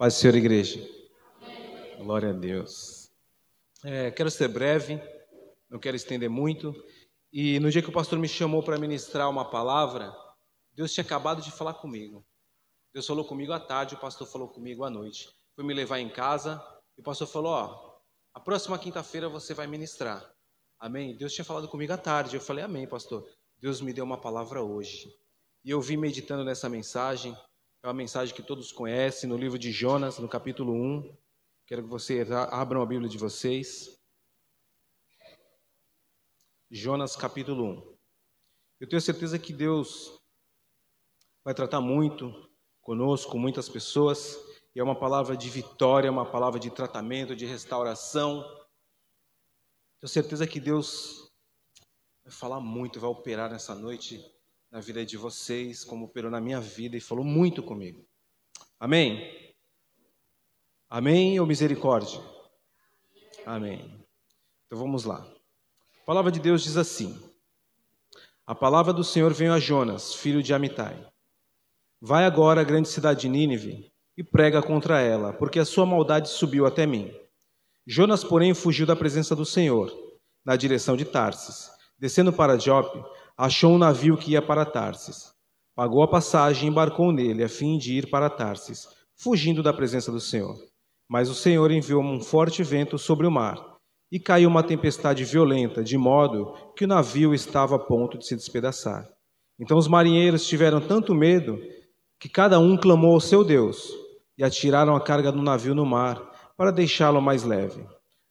Paz do Senhor, igreja. Glória a Deus. É, quero ser breve, não quero estender muito. E no dia que o pastor me chamou para ministrar uma palavra, Deus tinha acabado de falar comigo. Deus falou comigo à tarde, o pastor falou comigo à noite. Foi me levar em casa e o pastor falou: Ó, a próxima quinta-feira você vai ministrar. Amém? Deus tinha falado comigo à tarde. Eu falei: Amém, pastor. Deus me deu uma palavra hoje. E eu vim meditando nessa mensagem. É uma mensagem que todos conhecem, no livro de Jonas, no capítulo 1. Quero que vocês abram a Bíblia de vocês. Jonas, capítulo 1. Eu tenho certeza que Deus vai tratar muito conosco, com muitas pessoas, e é uma palavra de vitória, uma palavra de tratamento, de restauração. Tenho certeza que Deus vai falar muito, vai operar nessa noite na vida de vocês, como operou na minha vida e falou muito comigo. Amém? Amém ou misericórdia? Amém. Então vamos lá. A palavra de Deus diz assim: A palavra do Senhor veio a Jonas, filho de Amitai. Vai agora à grande cidade de Nínive e prega contra ela, porque a sua maldade subiu até mim. Jonas, porém, fugiu da presença do Senhor, na direção de Tarsis. Descendo para Jope, achou um navio que ia para Tarsis. Pagou a passagem e embarcou nele, a fim de ir para Tarsis, fugindo da presença do Senhor. Mas o Senhor enviou um forte vento sobre o mar, e caiu uma tempestade violenta, de modo que o navio estava a ponto de se despedaçar. Então os marinheiros tiveram tanto medo que cada um clamou ao seu Deus, e atiraram a carga do navio no mar, para deixá-lo mais leve.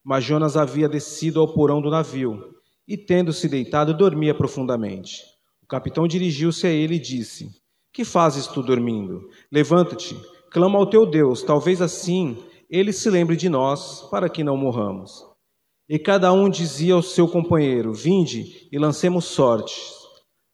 Mas Jonas havia descido ao porão do navio e, tendo-se deitado, dormia profundamente. O capitão dirigiu-se a ele e disse: Que fazes tu dormindo? Levanta-te, clama ao teu Deus, talvez assim ele se lembre de nós, para que não morramos. E cada um dizia ao seu companheiro: Vinde e lancemos sortes,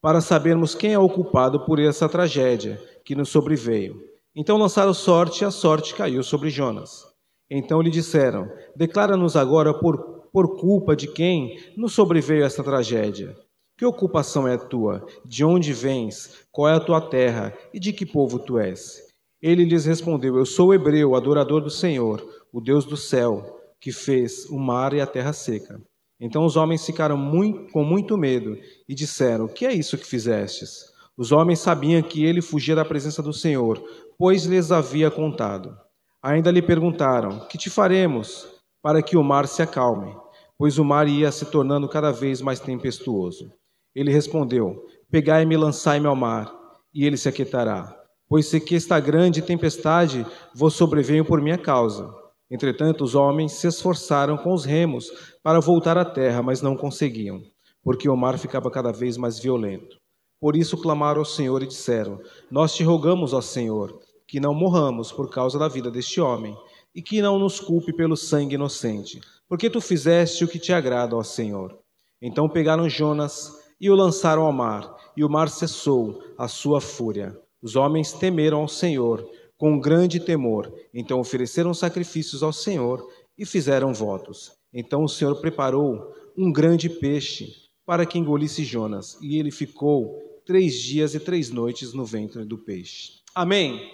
para sabermos quem é o culpado por essa tragédia que nos sobreveio. Então lançaram sorte e a sorte caiu sobre Jonas. Então lhe disseram: Declara-nos agora por por culpa de quem nos sobreveio esta tragédia. Que ocupação é a tua? De onde vens? Qual é a tua terra? E de que povo tu és? Ele lhes respondeu: Eu sou hebreu, adorador do Senhor, o Deus do céu, que fez o mar e a terra seca. Então os homens ficaram muito, com muito medo e disseram: Que é isso que fizestes? Os homens sabiam que ele fugia da presença do Senhor, pois lhes havia contado. Ainda lhe perguntaram: Que te faremos para que o mar se acalme? Pois o mar ia se tornando cada vez mais tempestuoso. Ele respondeu: Pegai-me e lançai-me ao mar, e ele se aquietará. Pois se que esta grande tempestade vos sobreveio por minha causa. Entretanto, os homens se esforçaram com os remos para voltar à terra, mas não conseguiam, porque o mar ficava cada vez mais violento. Por isso clamaram ao Senhor e disseram: Nós te rogamos, ó Senhor, que não morramos por causa da vida deste homem, e que não nos culpe pelo sangue inocente porque tu fizeste o que te agrada, ó Senhor. Então pegaram Jonas e o lançaram ao mar, e o mar cessou a sua fúria. Os homens temeram ao Senhor com grande temor, então ofereceram sacrifícios ao Senhor e fizeram votos. Então o Senhor preparou um grande peixe para que engolisse Jonas, e ele ficou três dias e três noites no ventre do peixe. Amém.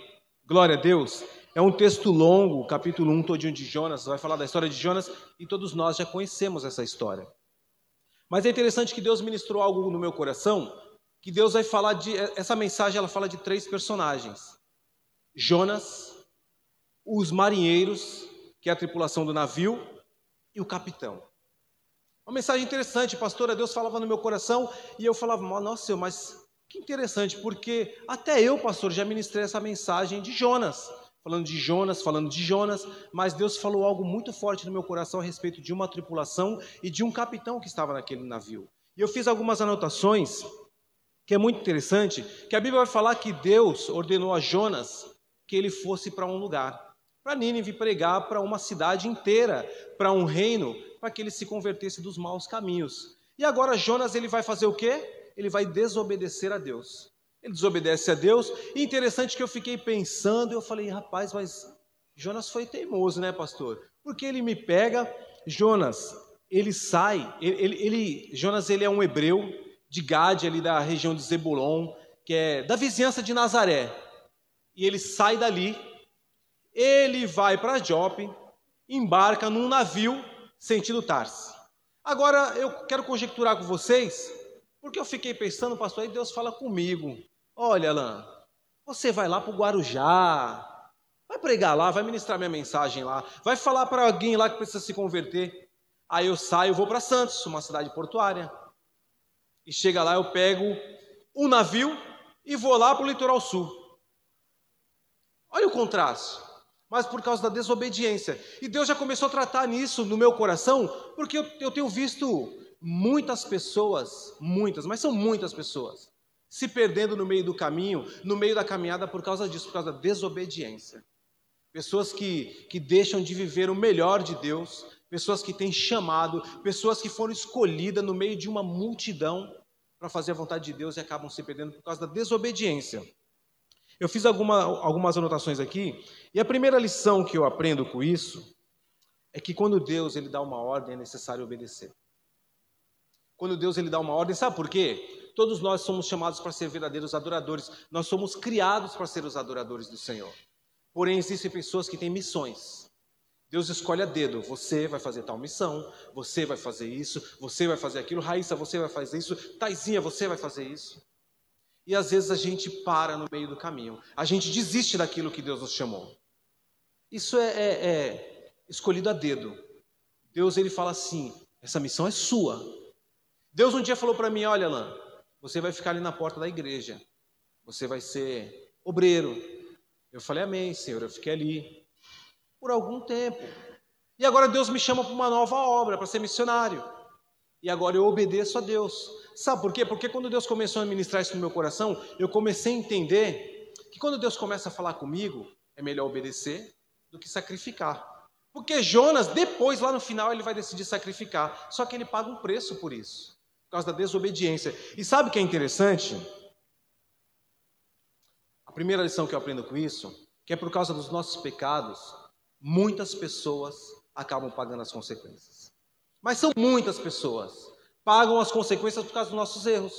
Glória a Deus. É um texto longo, capítulo 1 todinho de Jonas, vai falar da história de Jonas e todos nós já conhecemos essa história. Mas é interessante que Deus ministrou algo no meu coração, que Deus vai falar de essa mensagem, ela fala de três personagens: Jonas, os marinheiros, que é a tripulação do navio, e o capitão. Uma mensagem interessante, pastora, Deus falava no meu coração e eu falava, nossa, mas que interessante, porque até eu, pastor, já ministrei essa mensagem de Jonas falando de Jonas, falando de Jonas, mas Deus falou algo muito forte no meu coração a respeito de uma tripulação e de um capitão que estava naquele navio. E eu fiz algumas anotações que é muito interessante, que a Bíblia vai falar que Deus ordenou a Jonas que ele fosse para um lugar, para Nínive pregar para uma cidade inteira, para um reino, para que ele se convertesse dos maus caminhos. E agora Jonas ele vai fazer o quê? Ele vai desobedecer a Deus. Ele desobedece a Deus. E interessante que eu fiquei pensando, eu falei, rapaz, mas Jonas foi teimoso, né, pastor? Porque ele me pega, Jonas, ele sai, ele, ele, Jonas ele é um hebreu de Gade, ali da região de Zebulon, que é da vizinhança de Nazaré. E ele sai dali ele vai para Jope, embarca num navio sentido Tarse. Agora eu quero conjecturar com vocês, porque eu fiquei pensando, pastor, aí Deus fala comigo. Olha, Alain, você vai lá para o Guarujá, vai pregar lá, vai ministrar minha mensagem lá, vai falar para alguém lá que precisa se converter. Aí eu saio, vou para Santos, uma cidade portuária. E chega lá, eu pego um navio e vou lá para o litoral sul. Olha o contraste. Mas por causa da desobediência. E Deus já começou a tratar nisso no meu coração, porque eu, eu tenho visto muitas pessoas, muitas, mas são muitas pessoas, se perdendo no meio do caminho, no meio da caminhada por causa disso, por causa da desobediência. Pessoas que, que deixam de viver o melhor de Deus, pessoas que têm chamado, pessoas que foram escolhidas no meio de uma multidão para fazer a vontade de Deus e acabam se perdendo por causa da desobediência. Eu fiz alguma, algumas anotações aqui, e a primeira lição que eu aprendo com isso é que quando Deus ele dá uma ordem é necessário obedecer. Quando Deus ele dá uma ordem, sabe por quê? Todos nós somos chamados para ser verdadeiros adoradores. Nós somos criados para ser os adoradores do Senhor. Porém, existem pessoas que têm missões. Deus escolhe a dedo. Você vai fazer tal missão, você vai fazer isso, você vai fazer aquilo. Raíssa, você vai fazer isso. Taizinha, você vai fazer isso. E às vezes a gente para no meio do caminho. A gente desiste daquilo que Deus nos chamou. Isso é, é, é escolhido a dedo. Deus ele fala assim: essa missão é sua. Deus um dia falou para mim: Olha, Alain, você vai ficar ali na porta da igreja, você vai ser obreiro. Eu falei: Amém, Senhor. Eu fiquei ali por algum tempo. E agora Deus me chama para uma nova obra, para ser missionário. E agora eu obedeço a Deus. Sabe por quê? Porque quando Deus começou a ministrar isso no meu coração, eu comecei a entender que quando Deus começa a falar comigo, é melhor obedecer do que sacrificar. Porque Jonas, depois, lá no final, ele vai decidir sacrificar. Só que ele paga um preço por isso por causa da desobediência. E sabe o que é interessante? A primeira lição que eu aprendo com isso, que é por causa dos nossos pecados, muitas pessoas acabam pagando as consequências. Mas são muitas pessoas pagam as consequências por causa dos nossos erros.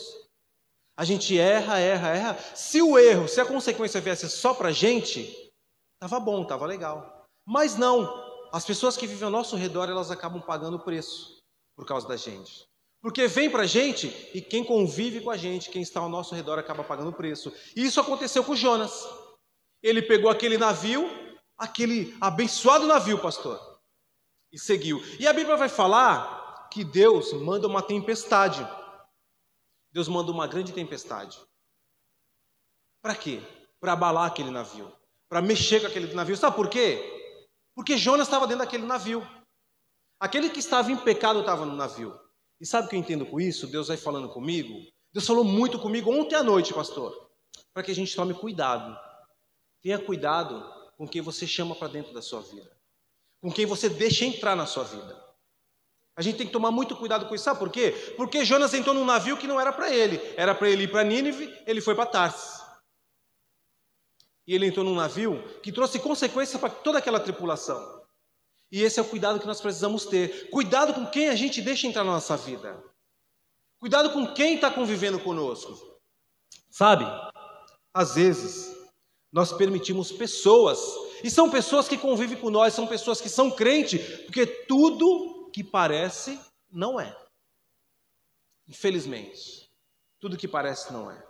A gente erra, erra, erra. Se o erro, se a consequência viesse só para a gente, estava bom, estava legal. Mas não. As pessoas que vivem ao nosso redor, elas acabam pagando o preço por causa da gente. Porque vem para a gente e quem convive com a gente, quem está ao nosso redor, acaba pagando o preço. E isso aconteceu com Jonas. Ele pegou aquele navio, aquele abençoado navio, pastor, e seguiu. E a Bíblia vai falar que Deus manda uma tempestade. Deus manda uma grande tempestade. Para quê? Para abalar aquele navio, para mexer com aquele navio. Sabe por quê? Porque Jonas estava dentro daquele navio. Aquele que estava em pecado estava no navio. E sabe o que eu entendo com isso? Deus vai falando comigo. Deus falou muito comigo ontem à noite, pastor, para que a gente tome cuidado. Tenha cuidado com quem você chama para dentro da sua vida, com quem você deixa entrar na sua vida. A gente tem que tomar muito cuidado com isso. Sabe por quê? Porque Jonas entrou num navio que não era para ele. Era para ele ir para Nínive, ele foi para Tarsis. E ele entrou num navio que trouxe consequências para toda aquela tripulação. E esse é o cuidado que nós precisamos ter. Cuidado com quem a gente deixa entrar na nossa vida. Cuidado com quem está convivendo conosco. Sabe, às vezes, nós permitimos pessoas, e são pessoas que convivem com nós, são pessoas que são crentes, porque tudo que parece não é. Infelizmente, tudo que parece não é.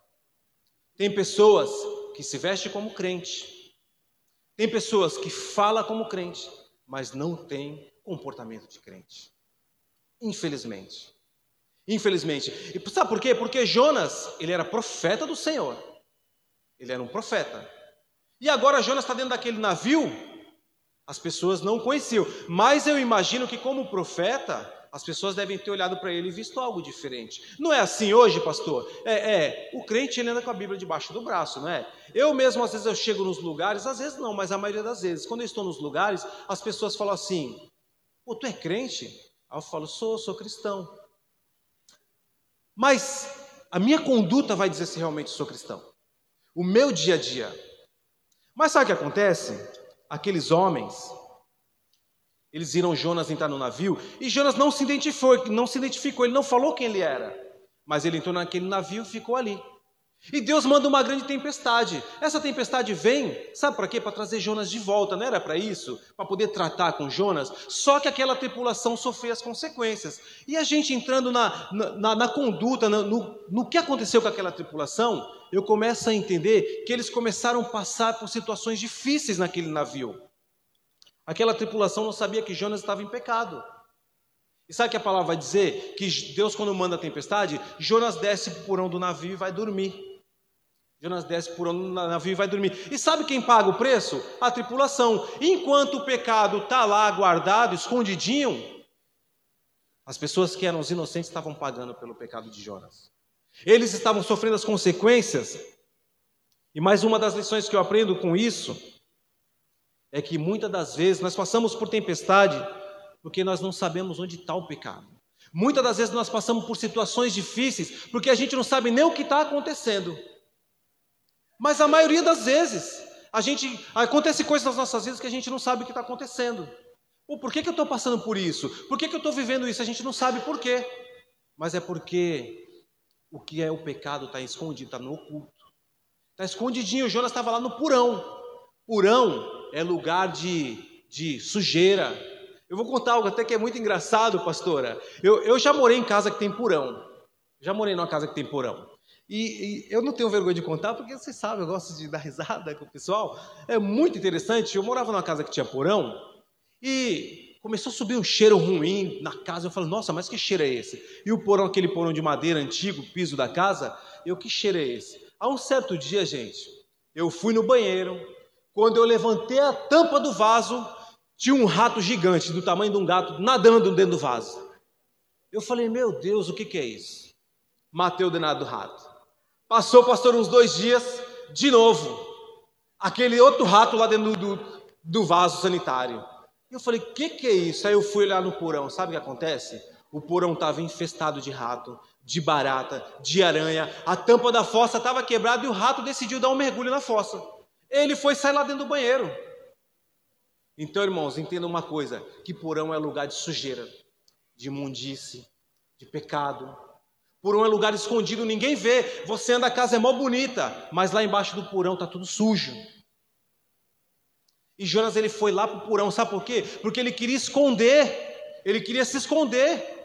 Tem pessoas que se vestem como crente, tem pessoas que falam como crente, mas não tem comportamento de crente. Infelizmente. Infelizmente. E sabe por quê? Porque Jonas, ele era profeta do Senhor. Ele era um profeta. E agora Jonas está dentro daquele navio, as pessoas não conheciam. Mas eu imagino que, como profeta, as pessoas devem ter olhado para ele e visto algo diferente. Não é assim hoje, pastor? É, é, o crente ele anda com a Bíblia debaixo do braço, não é? Eu mesmo, às vezes, eu chego nos lugares, às vezes não, mas a maioria das vezes, quando eu estou nos lugares, as pessoas falam assim: Pô, tu é crente? Aí eu falo: Sou, sou cristão. Mas a minha conduta vai dizer se realmente sou cristão. O meu dia a dia. Mas sabe o que acontece? Aqueles homens, eles viram Jonas entrar no navio e Jonas não se identificou, não se identificou, ele não falou quem ele era, mas ele entrou naquele navio e ficou ali. E Deus manda uma grande tempestade. Essa tempestade vem, sabe para quê? Para trazer Jonas de volta, não era para isso? Para poder tratar com Jonas. Só que aquela tripulação sofreu as consequências. E a gente entrando na, na, na conduta, no, no que aconteceu com aquela tripulação, eu começo a entender que eles começaram a passar por situações difíceis naquele navio. Aquela tripulação não sabia que Jonas estava em pecado. E sabe o que a palavra vai dizer? Que Deus, quando manda a tempestade, Jonas desce para o porão do navio e vai dormir. Jonas desce por um navio e vai dormir. E sabe quem paga o preço? A tripulação. Enquanto o pecado está lá guardado, escondidinho, as pessoas que eram os inocentes estavam pagando pelo pecado de Jonas. Eles estavam sofrendo as consequências. E mais uma das lições que eu aprendo com isso é que muitas das vezes nós passamos por tempestade porque nós não sabemos onde está o pecado. Muitas das vezes nós passamos por situações difíceis porque a gente não sabe nem o que está acontecendo. Mas a maioria das vezes, a gente acontece coisas nas nossas vidas que a gente não sabe o que está acontecendo. Pô, por que, que eu estou passando por isso? Por que, que eu estou vivendo isso? A gente não sabe por quê. Mas é porque o que é o pecado está escondido, está no oculto. Está escondidinho. O Jonas estava lá no purão. Purão é lugar de, de sujeira. Eu vou contar algo até que é muito engraçado, pastora. Eu, eu já morei em casa que tem purão. Já morei numa casa que tem porão. E, e, eu não tenho vergonha de contar, porque você sabe, eu gosto de dar risada com o pessoal. É muito interessante. Eu morava numa casa que tinha porão e começou a subir um cheiro ruim na casa. Eu falei, nossa, mas que cheiro é esse? E o porão, aquele porão de madeira antigo, piso da casa, eu, que cheiro é esse? Há um certo dia, gente, eu fui no banheiro. Quando eu levantei a tampa do vaso, tinha um rato gigante, do tamanho de um gato, nadando dentro do vaso. Eu falei, meu Deus, o que, que é isso? Matei o danado do rato. Passou, pastor, uns dois dias, de novo, aquele outro rato lá dentro do, do vaso sanitário. Eu falei, o que, que é isso? Aí eu fui olhar no porão, sabe o que acontece? O porão estava infestado de rato, de barata, de aranha, a tampa da fossa estava quebrada e o rato decidiu dar um mergulho na fossa. Ele foi sair lá dentro do banheiro. Então, irmãos, entendam uma coisa: que porão é lugar de sujeira, de imundice, de pecado, Porão é lugar escondido, ninguém vê. Você anda, a casa é mó bonita, mas lá embaixo do porão está tudo sujo. E Jonas ele foi lá para o porão, sabe por quê? Porque ele queria esconder, ele queria se esconder.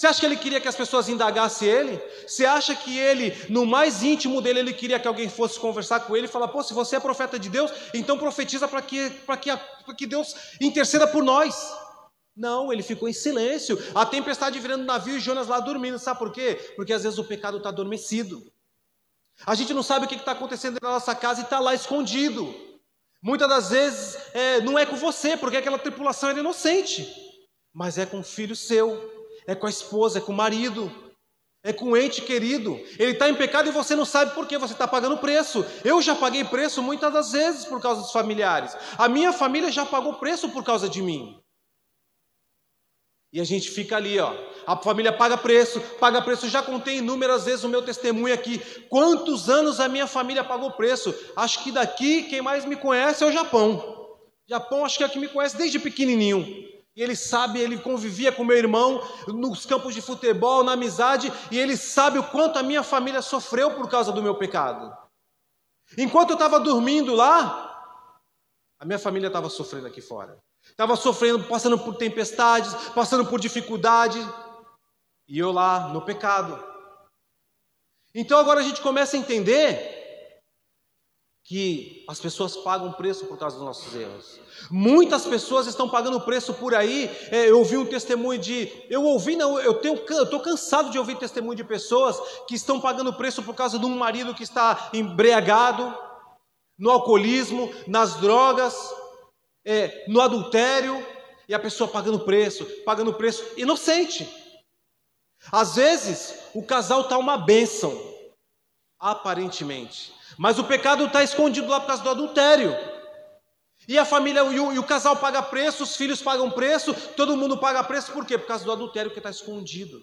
Você acha que ele queria que as pessoas indagassem ele? Você acha que ele, no mais íntimo dele, ele queria que alguém fosse conversar com ele e falar: pô, se você é profeta de Deus, então profetiza para que, que, que Deus interceda por nós. Não, ele ficou em silêncio. A tempestade virando navio e Jonas lá dormindo. Sabe por quê? Porque às vezes o pecado está adormecido. A gente não sabe o que está acontecendo na nossa casa e está lá escondido. Muitas das vezes é, não é com você, porque aquela tripulação era inocente. Mas é com o filho seu, é com a esposa, é com o marido, é com o ente querido. Ele está em pecado e você não sabe por que você está pagando preço. Eu já paguei preço muitas das vezes por causa dos familiares. A minha família já pagou preço por causa de mim. E a gente fica ali, ó. A família paga preço, paga preço. Já contei inúmeras vezes o meu testemunho aqui. Quantos anos a minha família pagou preço? Acho que daqui quem mais me conhece é o Japão. Japão acho que é o que me conhece desde pequenininho. E ele sabe, ele convivia com meu irmão nos campos de futebol, na amizade, e ele sabe o quanto a minha família sofreu por causa do meu pecado. Enquanto eu estava dormindo lá, a minha família estava sofrendo aqui fora. Estava sofrendo, passando por tempestades, passando por dificuldade, e eu lá no pecado. Então agora a gente começa a entender que as pessoas pagam preço por causa dos nossos erros. Muitas pessoas estão pagando preço por aí. É, eu ouvi um testemunho de, eu ouvi não, eu tenho, estou cansado de ouvir testemunho de pessoas que estão pagando preço por causa de um marido que está embriagado, no alcoolismo, nas drogas, é, no adultério, e a pessoa pagando preço, pagando preço, inocente. Às vezes, o casal está uma bênção, aparentemente, mas o pecado está escondido lá por causa do adultério. E a família, e o, e o, casal paga preço, os filhos pagam preço, todo mundo paga preço, por quê? Por causa do adultério que está escondido.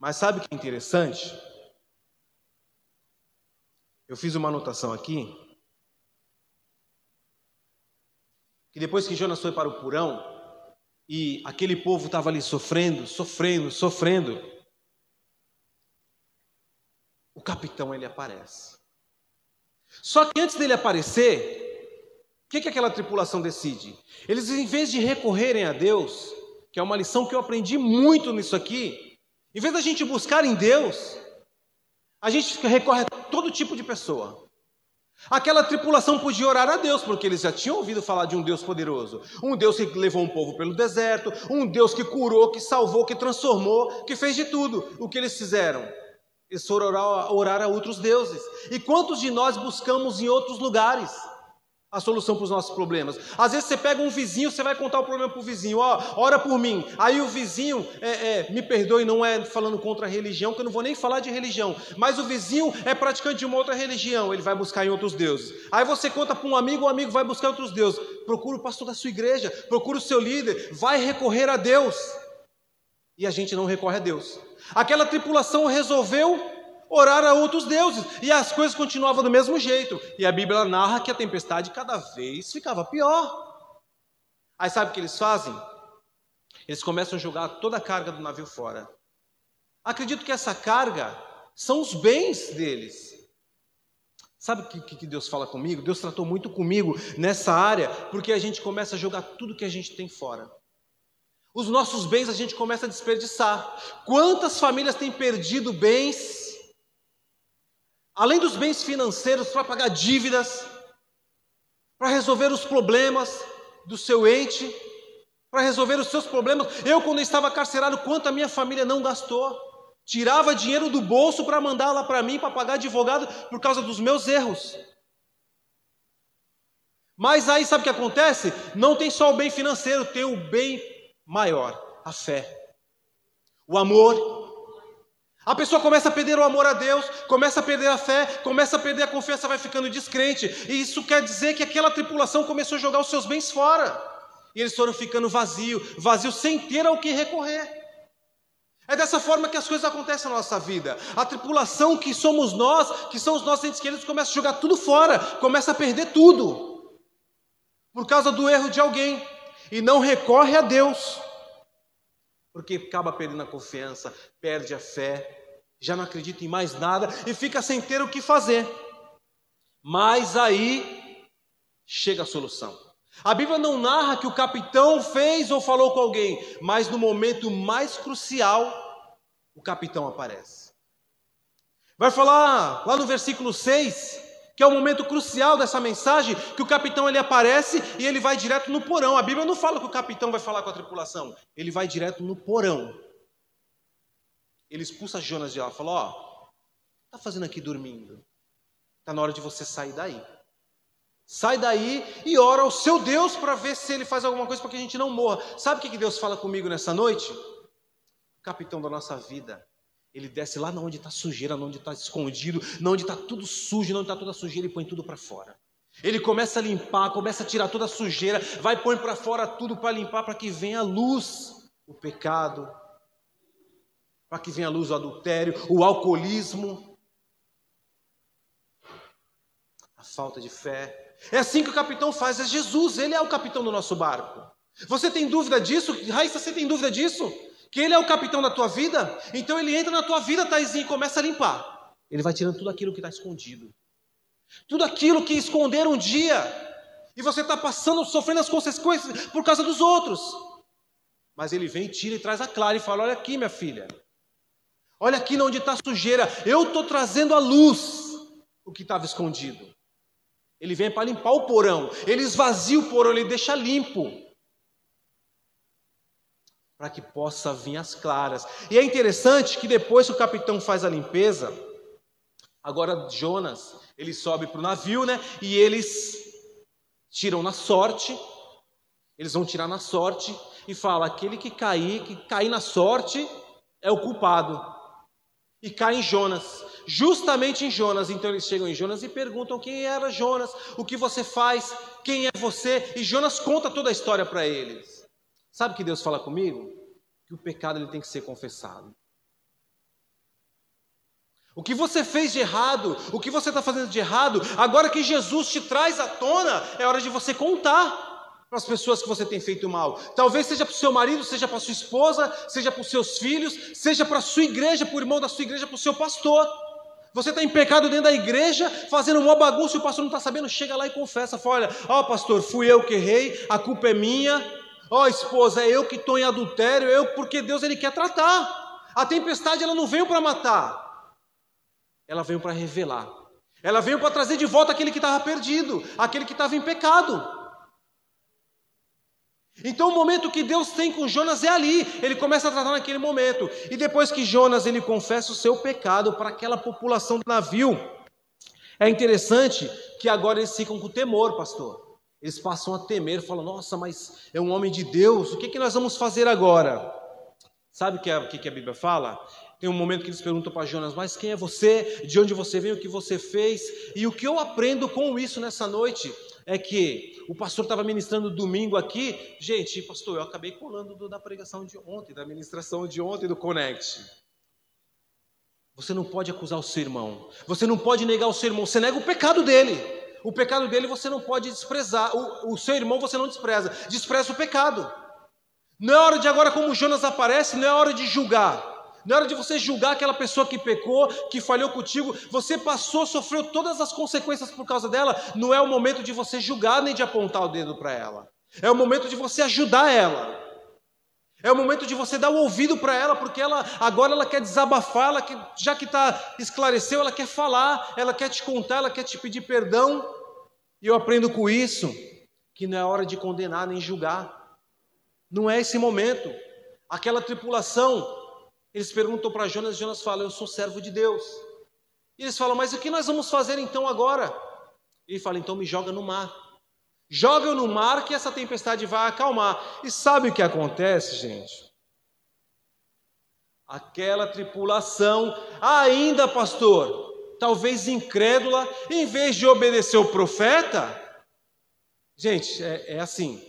Mas sabe o que é interessante? Eu fiz uma anotação aqui, que depois que Jonas foi para o porão e aquele povo estava ali sofrendo, sofrendo, sofrendo, capitão ele aparece. Só que antes dele aparecer, o que, que aquela tripulação decide? Eles, em vez de recorrerem a Deus, que é uma lição que eu aprendi muito nisso aqui, em vez da gente buscar em Deus, a gente recorre a todo tipo de pessoa. Aquela tripulação podia orar a Deus, porque eles já tinham ouvido falar de um Deus poderoso. Um Deus que levou um povo pelo deserto, um Deus que curou, que salvou, que transformou, que fez de tudo. O que eles fizeram? Eles foram orar, orar a outros deuses. E quantos de nós buscamos em outros lugares? a solução para os nossos problemas. Às vezes você pega um vizinho, você vai contar o problema para o vizinho, ó, ora por mim. Aí o vizinho, é, é, me perdoe, não é falando contra a religião, que eu não vou nem falar de religião, mas o vizinho é praticante de uma outra religião, ele vai buscar em outros deuses. Aí você conta para um amigo, o amigo vai buscar outros deuses. Procura o pastor da sua igreja, procura o seu líder, vai recorrer a Deus. E a gente não recorre a Deus. Aquela tripulação resolveu orar a outros deuses. E as coisas continuavam do mesmo jeito. E a Bíblia narra que a tempestade cada vez ficava pior. Aí sabe o que eles fazem? Eles começam a jogar toda a carga do navio fora. Acredito que essa carga são os bens deles. Sabe o que, que Deus fala comigo? Deus tratou muito comigo nessa área, porque a gente começa a jogar tudo que a gente tem fora. Os nossos bens a gente começa a desperdiçar. Quantas famílias têm perdido bens além dos bens financeiros, para pagar dívidas, para resolver os problemas do seu ente, para resolver os seus problemas. Eu, quando estava carcerado, quanto a minha família não gastou? Tirava dinheiro do bolso para mandar lá para mim, para pagar advogado, por causa dos meus erros. Mas aí sabe o que acontece? Não tem só o bem financeiro, tem o bem maior, a fé. O amor, a pessoa começa a perder o amor a Deus, começa a perder a fé, começa a perder a confiança, vai ficando descrente. E isso quer dizer que aquela tripulação começou a jogar os seus bens fora. E eles foram ficando vazios, vazios sem ter ao que recorrer. É dessa forma que as coisas acontecem na nossa vida. A tripulação que somos nós, que são os nossos entes queridos, começa a jogar tudo fora, começa a perder tudo. Por causa do erro de alguém. E não recorre a Deus porque acaba perdendo a confiança, perde a fé, já não acredita em mais nada e fica sem ter o que fazer. Mas aí chega a solução. A Bíblia não narra que o capitão fez ou falou com alguém, mas no momento mais crucial, o capitão aparece. Vai falar lá no versículo 6 que é o momento crucial dessa mensagem, que o capitão ele aparece e ele vai direto no porão. A Bíblia não fala que o capitão vai falar com a tripulação, ele vai direto no porão. Ele expulsa Jonas de lá, fala: "Ó, tá fazendo aqui dormindo? Tá na hora de você sair daí. Sai daí e ora ao seu Deus para ver se ele faz alguma coisa para que a gente não morra. Sabe o que Deus fala comigo nessa noite? Capitão da nossa vida ele desce lá onde está sujeira, onde está escondido, onde está tudo sujo, onde está toda sujeira e põe tudo para fora. Ele começa a limpar, começa a tirar toda a sujeira, vai pôr para fora tudo para limpar, para que venha a luz, o pecado, para que venha a luz o adultério, o alcoolismo, a falta de fé. É assim que o capitão faz, é Jesus, ele é o capitão do nosso barco. Você tem dúvida disso? Raíssa, você tem dúvida disso? Que ele é o capitão da tua vida, então ele entra na tua vida, Taizinho, e começa a limpar. Ele vai tirando tudo aquilo que está escondido. Tudo aquilo que esconderam um dia. E você está passando, sofrendo as consequências por causa dos outros. Mas ele vem, tira e traz a clara e fala: Olha aqui, minha filha. Olha aqui onde está a sujeira. Eu estou trazendo à luz o que estava escondido. Ele vem para limpar o porão. Ele esvazia o porão, ele deixa limpo para que possa vir as claras. E é interessante que depois que o capitão faz a limpeza, agora Jonas, ele sobe para o navio, né? E eles tiram na sorte, eles vão tirar na sorte e fala: aquele que cair, que cair na sorte é o culpado. E cai em Jonas, justamente em Jonas. Então eles chegam em Jonas e perguntam quem era Jonas, o que você faz, quem é você. E Jonas conta toda a história para eles. Sabe que Deus fala comigo? Que o pecado ele tem que ser confessado. O que você fez de errado, o que você está fazendo de errado, agora que Jesus te traz à tona, é hora de você contar para as pessoas que você tem feito mal. Talvez seja para o seu marido, seja para a sua esposa, seja para os seus filhos, seja para a sua igreja, para o irmão da sua igreja, para o seu pastor. Você está em pecado dentro da igreja, fazendo uma bagunça e o pastor não está sabendo, chega lá e confessa, fala, olha, ó pastor, fui eu que errei, a culpa é minha, ó esposa, é eu que estou em adultério, eu, porque Deus ele quer tratar. A tempestade ela não veio para matar, ela veio para revelar. Ela veio para trazer de volta aquele que estava perdido, aquele que estava em pecado. Então o momento que Deus tem com Jonas é ali, ele começa a tratar naquele momento. E depois que Jonas ele confessa o seu pecado para aquela população do navio, é interessante que agora eles ficam com temor, pastor. Eles passam a temer, falam: Nossa, mas é um homem de Deus, o que, que nós vamos fazer agora? Sabe o que, a, que a Bíblia fala? Tem um momento que eles perguntam para Jonas: Mas quem é você? De onde você veio? O que você fez? E o que eu aprendo com isso nessa noite é que o pastor estava ministrando domingo aqui. Gente, pastor, eu acabei colando do, da pregação de ontem, da ministração de ontem do Connect. Você não pode acusar o seu irmão. Você não pode negar o seu irmão. Você nega o pecado dele. O pecado dele você não pode desprezar. O, o seu irmão você não despreza. Despreza o pecado. Não é hora de agora, como Jonas aparece, não é hora de julgar. Na hora de você julgar aquela pessoa que pecou, que falhou contigo, você passou, sofreu todas as consequências por causa dela, não é o momento de você julgar nem de apontar o dedo para ela. É o momento de você ajudar ela. É o momento de você dar o ouvido para ela, porque ela agora ela quer desabafar, ela já que está esclareceu, ela quer falar, ela quer te contar, ela quer te pedir perdão. E eu aprendo com isso que não é hora de condenar nem julgar. Não é esse momento. Aquela tripulação eles perguntam para Jonas, Jonas fala: Eu sou servo de Deus. E eles falam: Mas o que nós vamos fazer então agora? Ele fala: Então me joga no mar. Joga no mar que essa tempestade vai acalmar. E sabe o que acontece, gente? Aquela tripulação, ainda, pastor, talvez incrédula, em vez de obedecer o profeta, gente, é, é assim.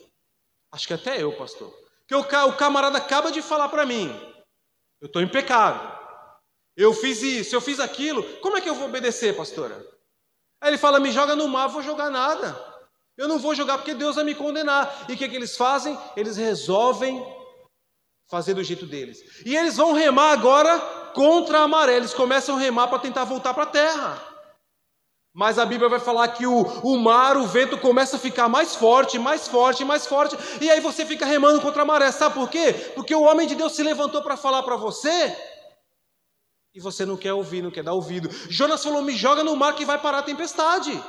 Acho que até eu, pastor. Que o, o camarada acaba de falar para mim: eu estou em pecado. Eu fiz isso, eu fiz aquilo. Como é que eu vou obedecer, pastora? Aí ele fala: me joga no mar, vou jogar nada. Eu não vou jogar porque Deus vai me condenar. E o que, que eles fazem? Eles resolvem fazer do jeito deles. E eles vão remar agora contra a maré. Eles começam a remar para tentar voltar para a terra. Mas a Bíblia vai falar que o, o mar, o vento começa a ficar mais forte, mais forte, mais forte, e aí você fica remando contra a maré. Sabe por quê? Porque o homem de Deus se levantou para falar para você e você não quer ouvir, não quer dar ouvido. Jonas falou: me joga no mar que vai parar a tempestade.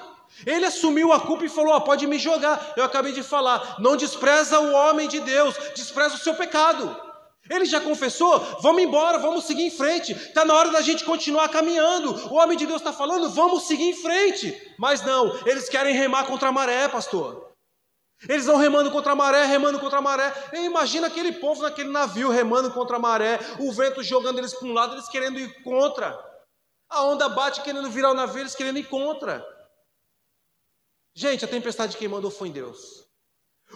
Ele assumiu a culpa e falou: pode me jogar. Eu acabei de falar: não despreza o homem de Deus, despreza o seu pecado. Ele já confessou? Vamos embora, vamos seguir em frente. Está na hora da gente continuar caminhando. O homem de Deus está falando, vamos seguir em frente. Mas não, eles querem remar contra a maré, pastor. Eles vão remando contra a maré, remando contra a maré. E imagina aquele povo naquele navio remando contra a maré, o vento jogando eles para um lado, eles querendo ir contra. A onda bate querendo virar o navio, eles querendo ir contra. Gente, a tempestade quem mandou foi Deus.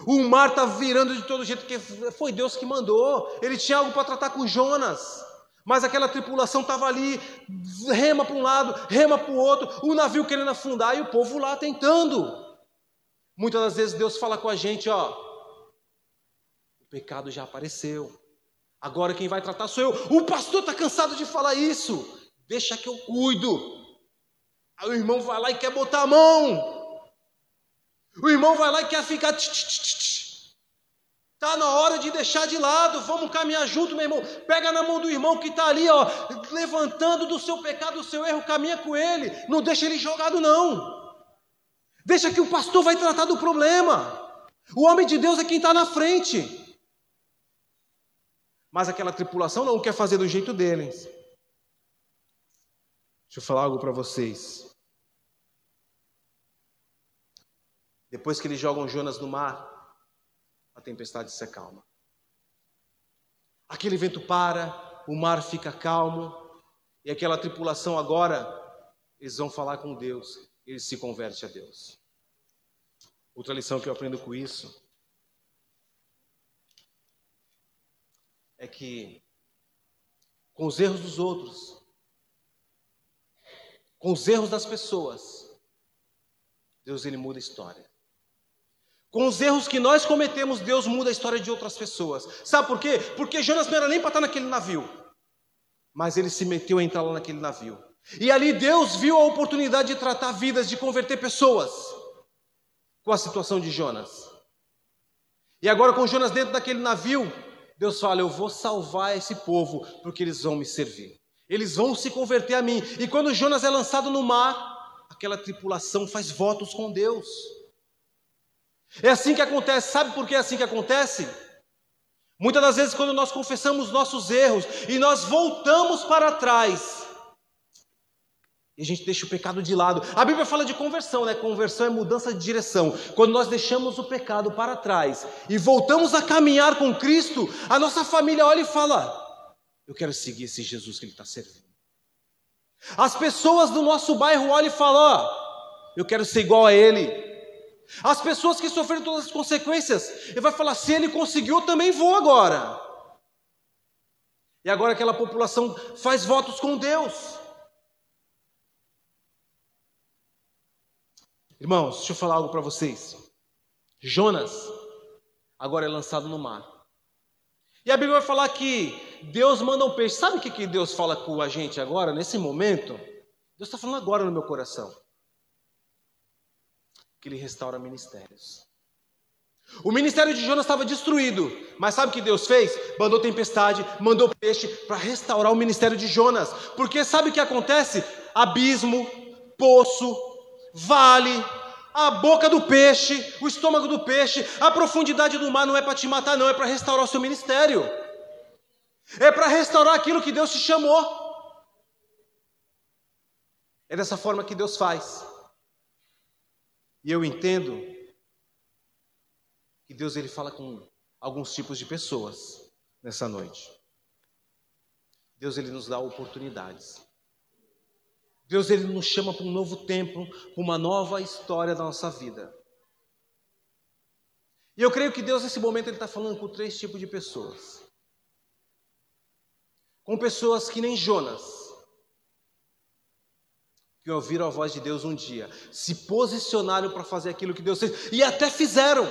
O mar está virando de todo jeito, porque foi Deus que mandou. Ele tinha algo para tratar com Jonas. Mas aquela tripulação estava ali, rema para um lado, rema para o outro, o navio querendo afundar e o povo lá tentando. Muitas das vezes Deus fala com a gente, ó, o pecado já apareceu. Agora quem vai tratar sou eu. O pastor está cansado de falar isso. Deixa que eu cuido. Aí o irmão vai lá e quer botar a mão. O irmão vai lá e quer ficar. Está na hora de deixar de lado, vamos caminhar junto, meu irmão. Pega na mão do irmão que está ali, ó, levantando do seu pecado, do seu erro, caminha com ele. Não deixa ele jogado, não. Deixa que o pastor vai tratar do problema. O homem de Deus é quem está na frente. Mas aquela tripulação não quer fazer do jeito deles. Deixa eu falar algo para vocês. Depois que eles jogam Jonas no mar, a tempestade se acalma. Aquele vento para, o mar fica calmo, e aquela tripulação agora, eles vão falar com Deus, eles se convertem a Deus. Outra lição que eu aprendo com isso é que com os erros dos outros, com os erros das pessoas, Deus ele muda a história. Com os erros que nós cometemos, Deus muda a história de outras pessoas. Sabe por quê? Porque Jonas não era nem para estar naquele navio. Mas ele se meteu a entrar lá naquele navio. E ali Deus viu a oportunidade de tratar vidas, de converter pessoas com a situação de Jonas. E agora, com Jonas dentro daquele navio, Deus fala: Eu vou salvar esse povo, porque eles vão me servir. Eles vão se converter a mim. E quando Jonas é lançado no mar, aquela tripulação faz votos com Deus. É assim que acontece. Sabe por que é assim que acontece? Muitas das vezes, quando nós confessamos nossos erros e nós voltamos para trás, e a gente deixa o pecado de lado. A Bíblia fala de conversão, né? Conversão é mudança de direção. Quando nós deixamos o pecado para trás e voltamos a caminhar com Cristo, a nossa família olha e fala: Eu quero seguir esse Jesus que Ele está servindo. As pessoas do nosso bairro olham e falam: Ó, oh, eu quero ser igual a Ele. As pessoas que sofreram todas as consequências, ele vai falar: se ele conseguiu, eu também vou agora. E agora aquela população faz votos com Deus. Irmãos, deixa eu falar algo para vocês. Jonas agora é lançado no mar. E a Bíblia vai falar que Deus manda um peixe. Sabe o que, Deus fala com a gente agora, nesse momento? Deus está falando agora no meu coração. Que Ele restaura ministérios. O ministério de Jonas estava destruído, mas sabe o que Deus fez? Mandou tempestade, mandou peixe para restaurar o ministério de Jonas. Porque sabe o que acontece? Abismo, poço, vale, a boca do peixe, o estômago do peixe, a profundidade do mar não é para te matar, não, é para restaurar o seu ministério. É para restaurar aquilo que Deus te chamou. É dessa forma que Deus faz. E eu entendo que Deus ele fala com alguns tipos de pessoas nessa noite. Deus ele nos dá oportunidades. Deus ele nos chama para um novo tempo, para uma nova história da nossa vida. E eu creio que Deus nesse momento ele está falando com três tipos de pessoas. Com pessoas que nem Jonas, que ouviram a voz de Deus um dia, se posicionaram para fazer aquilo que Deus fez e até fizeram.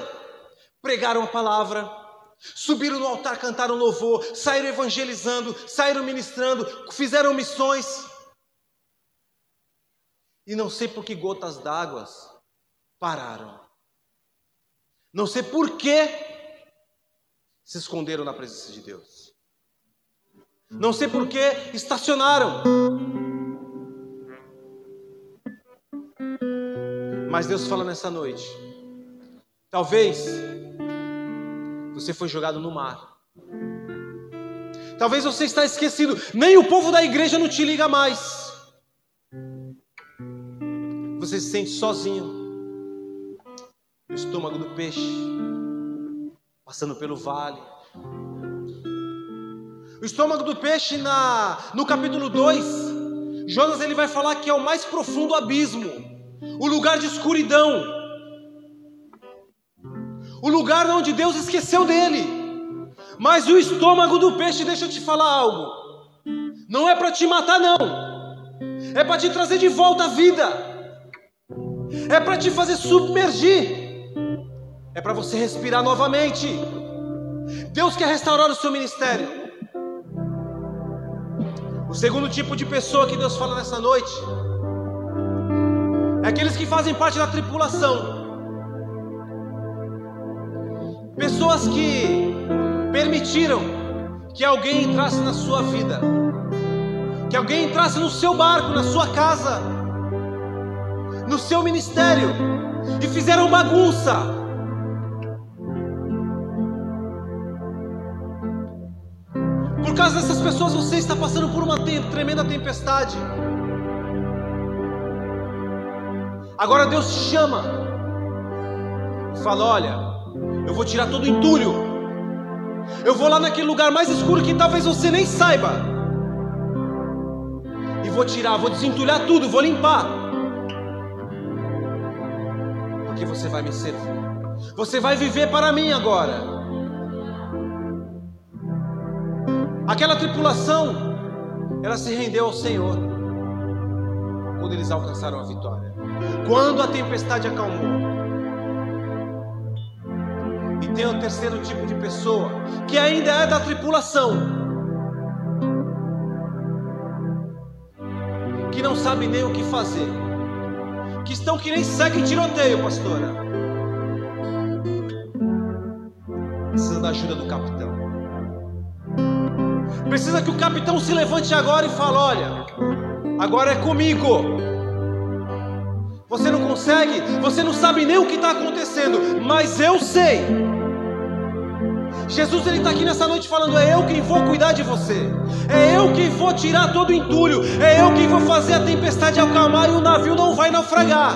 Pregaram a palavra, subiram no altar, cantaram louvor, saíram evangelizando, saíram ministrando, fizeram missões. E não sei por que gotas d'água pararam. Não sei por que se esconderam na presença de Deus. Não sei por que estacionaram. Mas Deus fala nessa noite. Talvez você foi jogado no mar. Talvez você está esquecido. Nem o povo da igreja não te liga mais você se sente sozinho no estômago do peixe, passando pelo vale. O estômago do peixe na no capítulo 2, Jonas ele vai falar que é o mais profundo abismo, o lugar de escuridão. O lugar onde Deus esqueceu dele. Mas o estômago do peixe, deixa eu te falar algo. Não é para te matar não. É para te trazer de volta à vida é para te fazer submergir, é para você respirar novamente. Deus quer restaurar o seu ministério. O segundo tipo de pessoa que Deus fala nessa noite aqueles que fazem parte da tripulação. Pessoas que permitiram que alguém entrasse na sua vida, que alguém entrasse no seu barco, na sua casa, no seu ministério e fizeram bagunça. Por causa dessas pessoas, você está passando por uma tremenda tempestade. Agora Deus te chama fala: Olha, eu vou tirar todo o entulho. Eu vou lá naquele lugar mais escuro que talvez você nem saiba. E vou tirar, vou desentulhar tudo, vou limpar porque você vai me servir. Você vai viver para mim agora. Aquela tripulação, ela se rendeu ao Senhor quando eles alcançaram a vitória. Quando a tempestade acalmou. E tem o terceiro tipo de pessoa, que ainda é da tripulação, que não sabem nem o que fazer, que estão que nem segue tiroteio, pastora. Precisa da ajuda do capitão. Precisa que o capitão se levante agora e fale: olha, agora é comigo. Você não consegue, você não sabe nem o que está acontecendo, mas eu sei. Jesus ele está aqui nessa noite falando: é eu quem vou cuidar de você, é eu quem vou tirar todo o entulho, é eu quem vou fazer a tempestade acalmar e o navio não vai naufragar.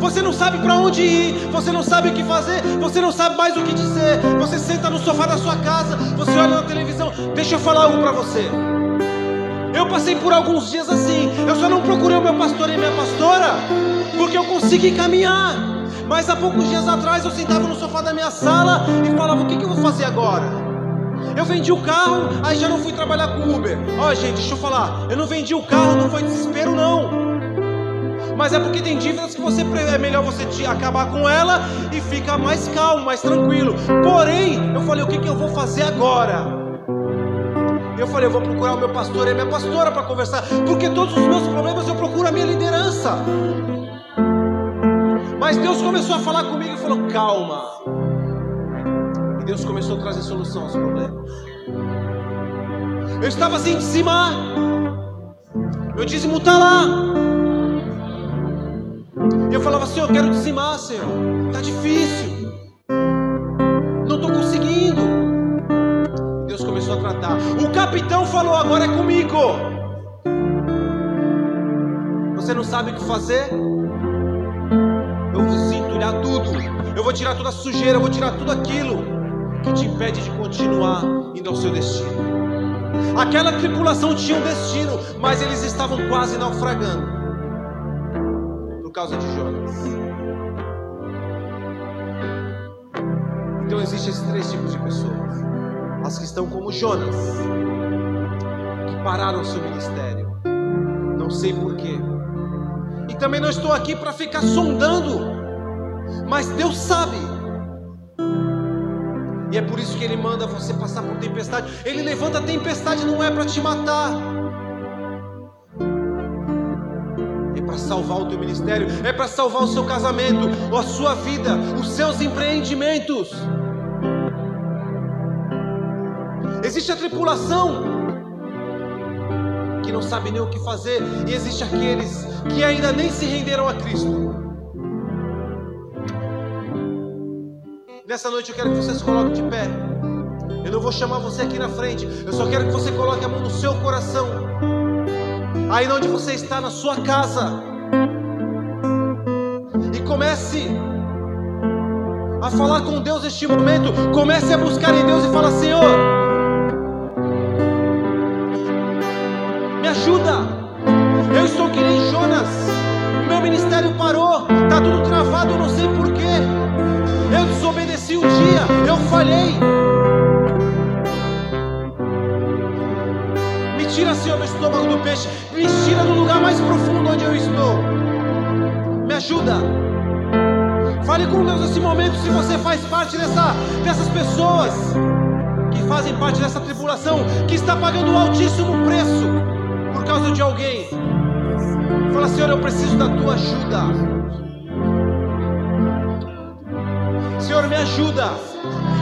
Você não sabe para onde ir, você não sabe o que fazer, você não sabe mais o que dizer. Você senta no sofá da sua casa, você olha na televisão. Deixa eu falar algo para você. Eu passei por alguns dias assim. Eu só não procurei o meu pastor e minha pastora porque eu consegui caminhar. Mas há poucos dias atrás eu sentava no sofá da minha sala e falava: o que, que eu vou fazer agora? Eu vendi o carro, aí já não fui trabalhar com Uber. Ó, gente, deixa eu falar. Eu não vendi o carro, não foi desespero, não. Mas é porque tem dívidas que você é melhor você acabar com ela e ficar mais calmo, mais tranquilo. Porém, eu falei: o que, que eu vou fazer agora? Eu falei, eu vou procurar o meu pastor e a minha pastora para conversar, porque todos os meus problemas eu procuro a minha liderança. Mas Deus começou a falar comigo e falou: calma. E Deus começou a trazer solução aos problemas. Eu estava sem dizimar. Meu dízimo está lá. E eu falava, Senhor, eu quero dizimar, Senhor. Está difícil. Não estou conseguindo começou a tratar. O capitão falou: agora é comigo. Você não sabe o que fazer? Eu vou entulhar tudo. Eu vou tirar toda a sujeira, eu vou tirar tudo aquilo que te impede de continuar indo ao seu destino. Aquela tripulação tinha um destino, mas eles estavam quase naufragando por causa de Jonas. Então existem esses três tipos de pessoas as que estão como Jonas, que pararam seu ministério. Não sei porquê. E também não estou aqui para ficar sondando, mas Deus sabe. E é por isso que Ele manda você passar por tempestade. Ele levanta a tempestade, não é para te matar. É para salvar o teu ministério, é para salvar o seu casamento, a sua vida, os seus empreendimentos. Existe a tripulação que não sabe nem o que fazer, e existe aqueles que ainda nem se renderam a Cristo. Nessa noite eu quero que você se coloque de pé. Eu não vou chamar você aqui na frente, eu só quero que você coloque a mão no seu coração. Aí onde você está, na sua casa. E comece a falar com Deus neste momento. Comece a buscar em Deus e fala: Senhor. Ajuda. Eu estou que nem Jonas. Meu ministério parou. Está tudo travado, eu não sei porquê. Eu desobedeci um dia, eu falhei. Me tira, Senhor, do estômago do peixe. Me tira do lugar mais profundo onde eu estou. Me ajuda. Fale com Deus nesse momento se você faz parte dessa, dessas pessoas que fazem parte dessa tribulação, que está pagando um altíssimo preço causa de alguém. Fala, Senhor, eu preciso da tua ajuda. Senhor, me ajuda.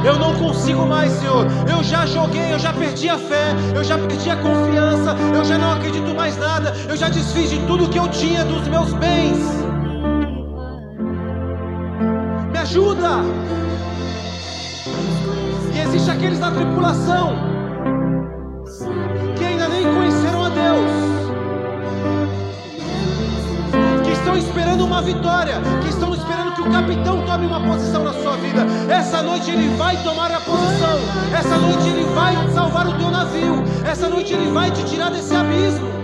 Eu não consigo mais, Senhor. Eu já joguei, eu já perdi a fé, eu já perdi a confiança, eu já não acredito mais nada, eu já desfiz de tudo que eu tinha dos meus bens. Me ajuda. E existe aqueles da tripulação estão esperando uma vitória, que estão esperando que o capitão tome uma posição na sua vida. Essa noite ele vai tomar a posição. Essa noite ele vai salvar o teu navio. Essa noite ele vai te tirar desse abismo.